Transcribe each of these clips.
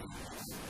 やった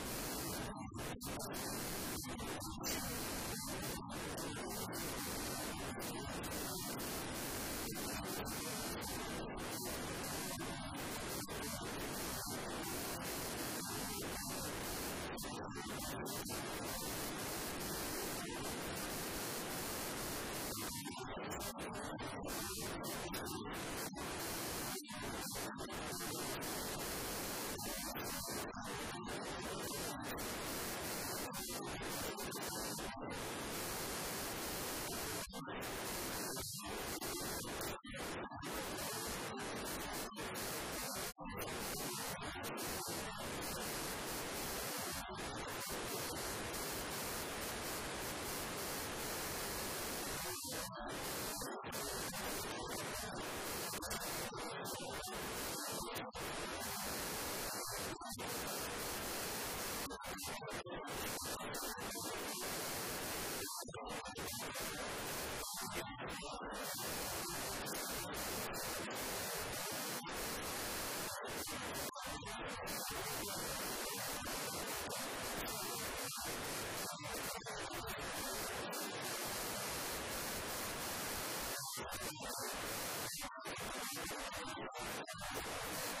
やった